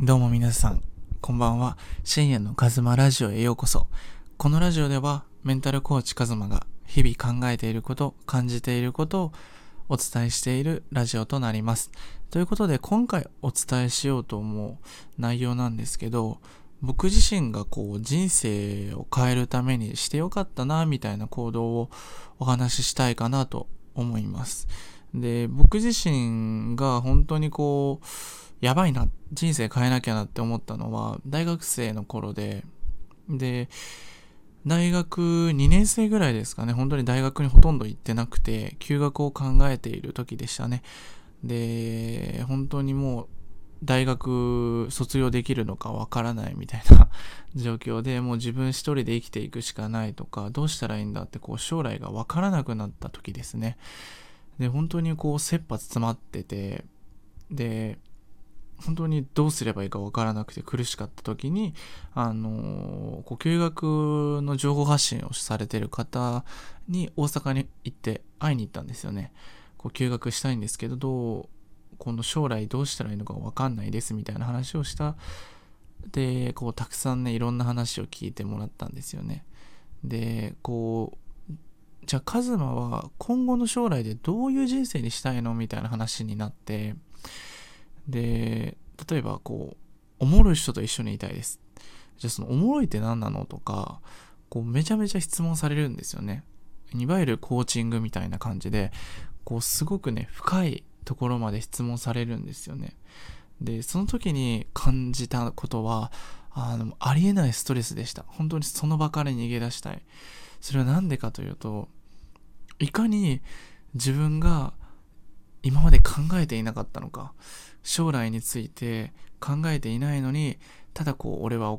どうも皆さん、こんばんは。深夜のカズマラジオへようこそ。このラジオでは、メンタルコーチカズマが日々考えていること、感じていることをお伝えしているラジオとなります。ということで、今回お伝えしようと思う内容なんですけど、僕自身がこう人生を変えるためにしてよかったな、みたいな行動をお話ししたいかなと思います。で、僕自身が本当にこう、やばいな、人生変えなきゃなって思ったのは、大学生の頃で、で、大学2年生ぐらいですかね、本当に大学にほとんど行ってなくて、休学を考えている時でしたね。で、本当にもう、大学卒業できるのかわからないみたいな 状況でもう自分一人で生きていくしかないとかどうしたらいいんだってこう将来がわからなくなった時ですね。で本当にこう切羽詰まっててで本当にどうすればいいか分からなくて苦しかった時に、あのこう休学の情報発信をされてる方に大阪に行って会いに行ったんですよね。こう休学したいんですけど、どう、今度将来どうしたらいいのか分かんないですみたいな話をした。で、こうたくさんね、いろんな話を聞いてもらったんですよね。で、こう、じゃあカズマは今後の将来でどういう人生にしたいのみたいな話になって、で、例えばこう、おもろい人と一緒にいたいです。じゃあそのおもろいって何なのとか、こうめちゃめちゃ質問されるんですよね。いわゆるコーチングみたいな感じで、こうすごくね、深いところまで質問されるんですよね。で、その時に感じたことは、あの、ありえないストレスでした。本当にその場から逃げ出したい。それは何でかというと、いかに自分が今まで考えていなかったのか。将来について考えていないのに、ただこう、俺は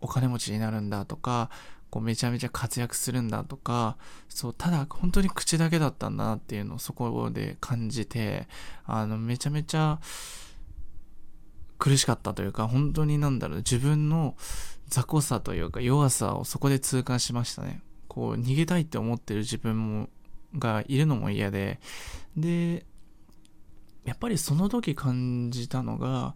お金持ちになるんだとか、こうめちゃめちゃ活躍するんだとか、そう、ただ本当に口だけだったんだなっていうのをそこで感じて、あの、めちゃめちゃ苦しかったというか、本当になんだろう、自分の雑魚さというか弱さをそこで痛感しましたね。こう、逃げたいって思ってる自分も、がいるのも嫌で、で、やっぱりその時感じたのが、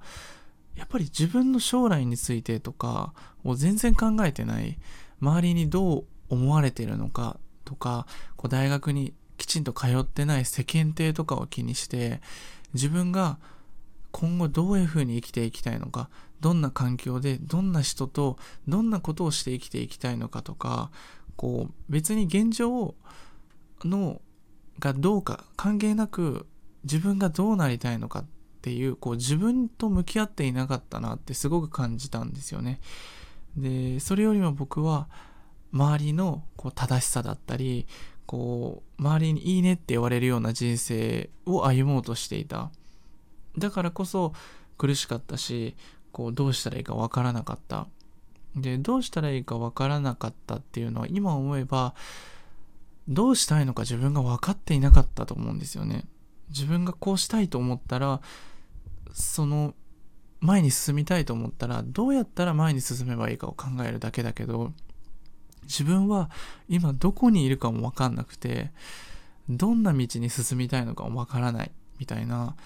やっぱり自分の将来についてとかを全然考えてない、周りにどう思われてるのかとか、こう大学にきちんと通ってない世間体とかを気にして、自分が今後どういうふうに生きていきたいのか、どんな環境で、どんな人と、どんなことをして生きていきたいのかとか、こう別に現状のがどうか関係なく自分がどうなりたいのかっていうこう自分と向き合っていなかったなってすごく感じたんですよね。でそれよりも僕は周りのこう正しさだったりこう周りにいいねって言われるような人生を歩もうとしていた。だからこそ苦しかったしこうどうしたらいいかわからなかった。でどうしたらいいかわからなかったっていうのは今思えばどうしたいのか自分が分かっていなかったと思うんですよね。自分がこうしたいと思ったらその前に進みたいと思ったらどうやったら前に進めばいいかを考えるだけだけど自分は今どこにいるかも分かんなくてどんな道に進みたいのかも分からないみたいな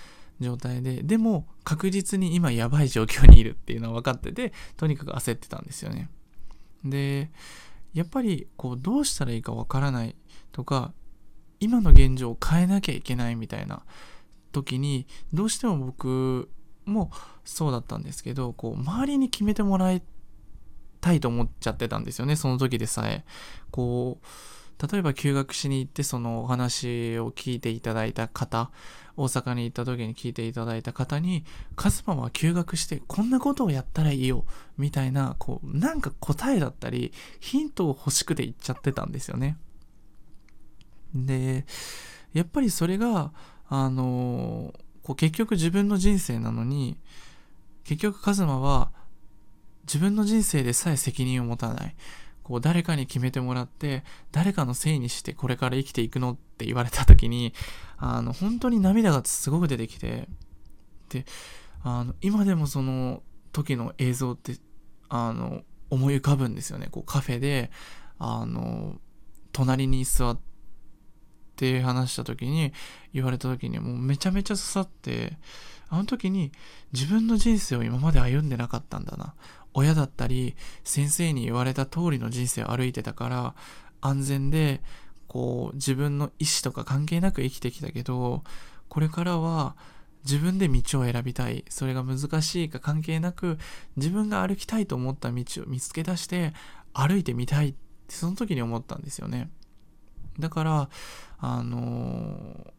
状態ででも確実に今やばい状況にいるっていうのは分かっててとにかく焦ってたんですよね。でやっぱりこうどうしたらいいか分からないとか今の現状を変えなきゃいけないみたいな時にどうしても僕もそうだったんですけどこう周りに決めてもらいたいと思っちゃってたんですよねその時でさえ。こう例えば休学しに行ってそのお話を聞いていただいた方大阪に行った時に聞いていただいた方にカズマは休学してこんなことをやったらいいよみたいなこうなんか答えだったりヒントを欲しくて言っちゃってたんですよね。で、やっぱりそれが、あのこう結局自分の人生なのに、結局カズマは自分の人生でさえ責任を持たない。こう誰かに決めてもらって、誰かのせいにしてこれから生きていくのって言われた時に、あの、本当に涙がすごく出てきて、で、あの、今でもその時の映像って、あの、思い浮かぶんですよね。こうカフェで、あの、隣に座って、って話した時に言われた時にもうめちゃめちゃ刺さってあの時に自分の人生を今まで歩んでなかったんだな。親だったり先生に言われた通りの人生を歩いてたから安全でこう自分の意思とか関係なく生きてきたけどこれからは自分で道を選びたい。それが難しいか関係なく自分が歩きたいと思った道を見つけ出して歩いてみたいってその時に思ったんですよね。だからあの、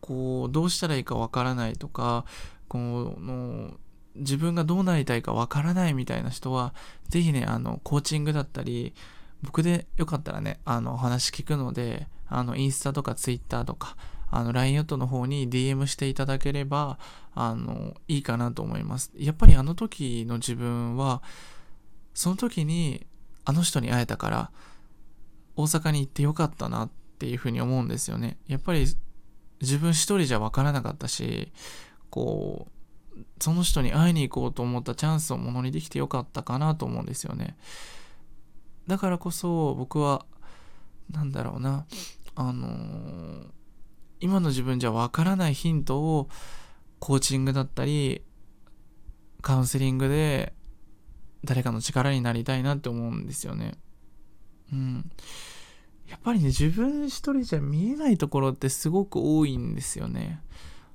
こうどうしたらいいかわからないとかこの自分がどうなりたいかわからないみたいな人は是非ねあのコーチングだったり僕でよかったらねあの話聞くのであのインスタとかツイッターとかあの LINE アットの方に DM していただければあのいいかなと思います。やっぱりあの時の自分はその時にあの人に会えたから大阪に行ってよかったなっていうふうに思うんですよねやっぱり自分一人じゃ分からなかったしこうその人に会いに行こうと思ったチャンスをものにできてよかったかなと思うんですよねだからこそ僕はなんだろうなあのー、今の自分じゃわからないヒントをコーチングだったりカウンセリングで誰かの力になりたいなって思うんですよね。うん。やっぱりね、自分一人じゃ見えないところってすごく多いんですよね。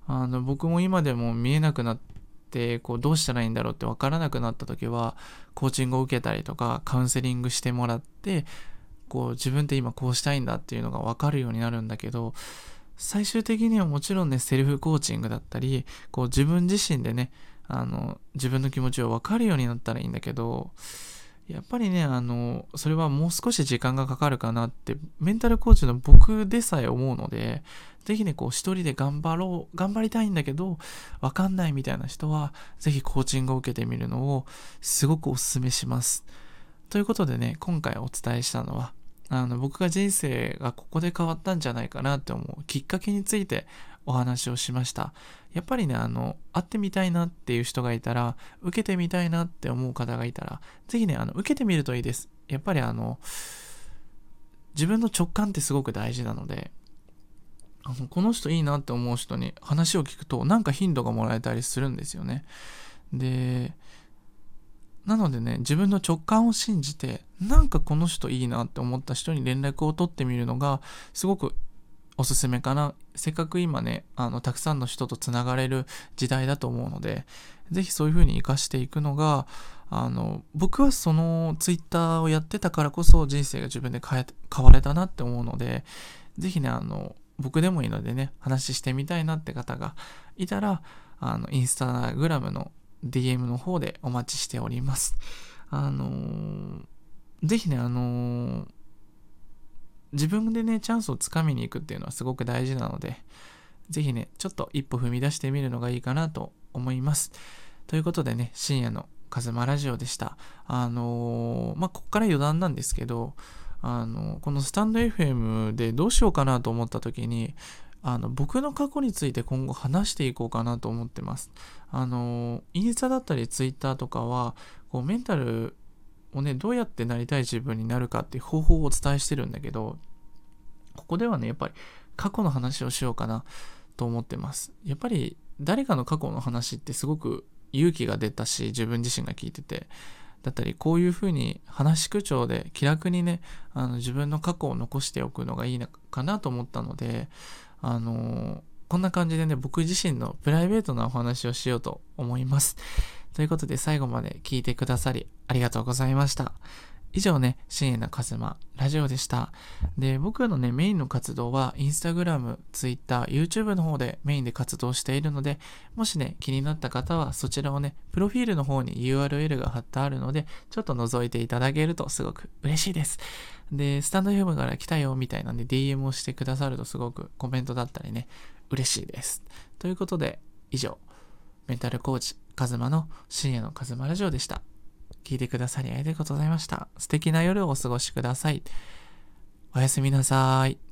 あの、僕も今でも見えなくなって、こう、どうしたらいいんだろうってわからなくなった時は、コーチングを受けたりとか、カウンセリングしてもらって、こう、自分って今こうしたいんだっていうのがわかるようになるんだけど、最終的にはもちろんね、セルフコーチングだったり、こう自分自身でね、あの、自分の気持ちを分かるようになったらいいんだけど、やっぱりね、あの、それはもう少し時間がかかるかなって、メンタルコーチの僕でさえ思うので、ぜひね、こう一人で頑張ろう、頑張りたいんだけど、わかんないみたいな人は、ぜひコーチングを受けてみるのを、すごくお勧めします。ということでね、今回お伝えしたのは、あの、僕が人生がここで変わったんじゃないかなって思うきっかけについてお話をしました。やっぱりね、あの、会ってみたいなっていう人がいたら、受けてみたいなって思う方がいたら、ぜひね、あの、受けてみるといいです。やっぱりあの、自分の直感ってすごく大事なので、あのこの人いいなって思う人に話を聞くと、なんか頻度がもらえたりするんですよね。で、なのでね、自分の直感を信じて、なんかこの人いいなって思った人に連絡を取ってみるのが、すごくおすすめかな。せっかく今ね、あの、たくさんの人とつながれる時代だと思うので、ぜひそういう風に活かしていくのが、あの、僕はそのツイッターをやってたからこそ人生が自分で変え、変われたなって思うので、ぜひね、あの、僕でもいいのでね、話してみたいなって方がいたら、あの、インスタグラムの DM の方でお待ちしております。あのー、ぜひね、あのー、自分でね、チャンスをつかみに行くっていうのはすごく大事なので、ぜひね、ちょっと一歩踏み出してみるのがいいかなと思います。ということでね、深夜のカズマラジオでした。あのー、まあ、こっから余談なんですけど、あのこのスタンド FM でどうしようかなと思った時に、あの僕の過去について今後話していこうかなと思ってます。あのインスタだったりツイッターとかはこうメンタルをねどうやってなりたい自分になるかっていう方法をお伝えしてるんだけどここではねやっぱり過去の話をしようかなと思ってます。やっぱり誰かの過去の話ってすごく勇気が出たし自分自身が聞いててだったりこういうふうに話し口調で気楽にねあの自分の過去を残しておくのがいいのかなと思ったのであのこんな感じでね、僕自身のプライベートなお話をしようと思います。ということで最後まで聞いてくださりありがとうございました。以上ね、深夜のカズマ、ラジオでした。で、僕のね、メインの活動は、インスタグラム、ツイッター、YouTube の方でメインで活動しているので、もしね、気になった方は、そちらをね、プロフィールの方に URL が貼ってあるので、ちょっと覗いていただけるとすごく嬉しいです。で、スタンド FM から来たよ、みたいなんで DM をしてくださるとすごくコメントだったりね、嬉しいです。ということで、以上、メンタルコーチ、カズマの深夜のカズマラジオでした。聞いてくださりありがとうございました。素敵な夜をお過ごしください。おやすみなさい。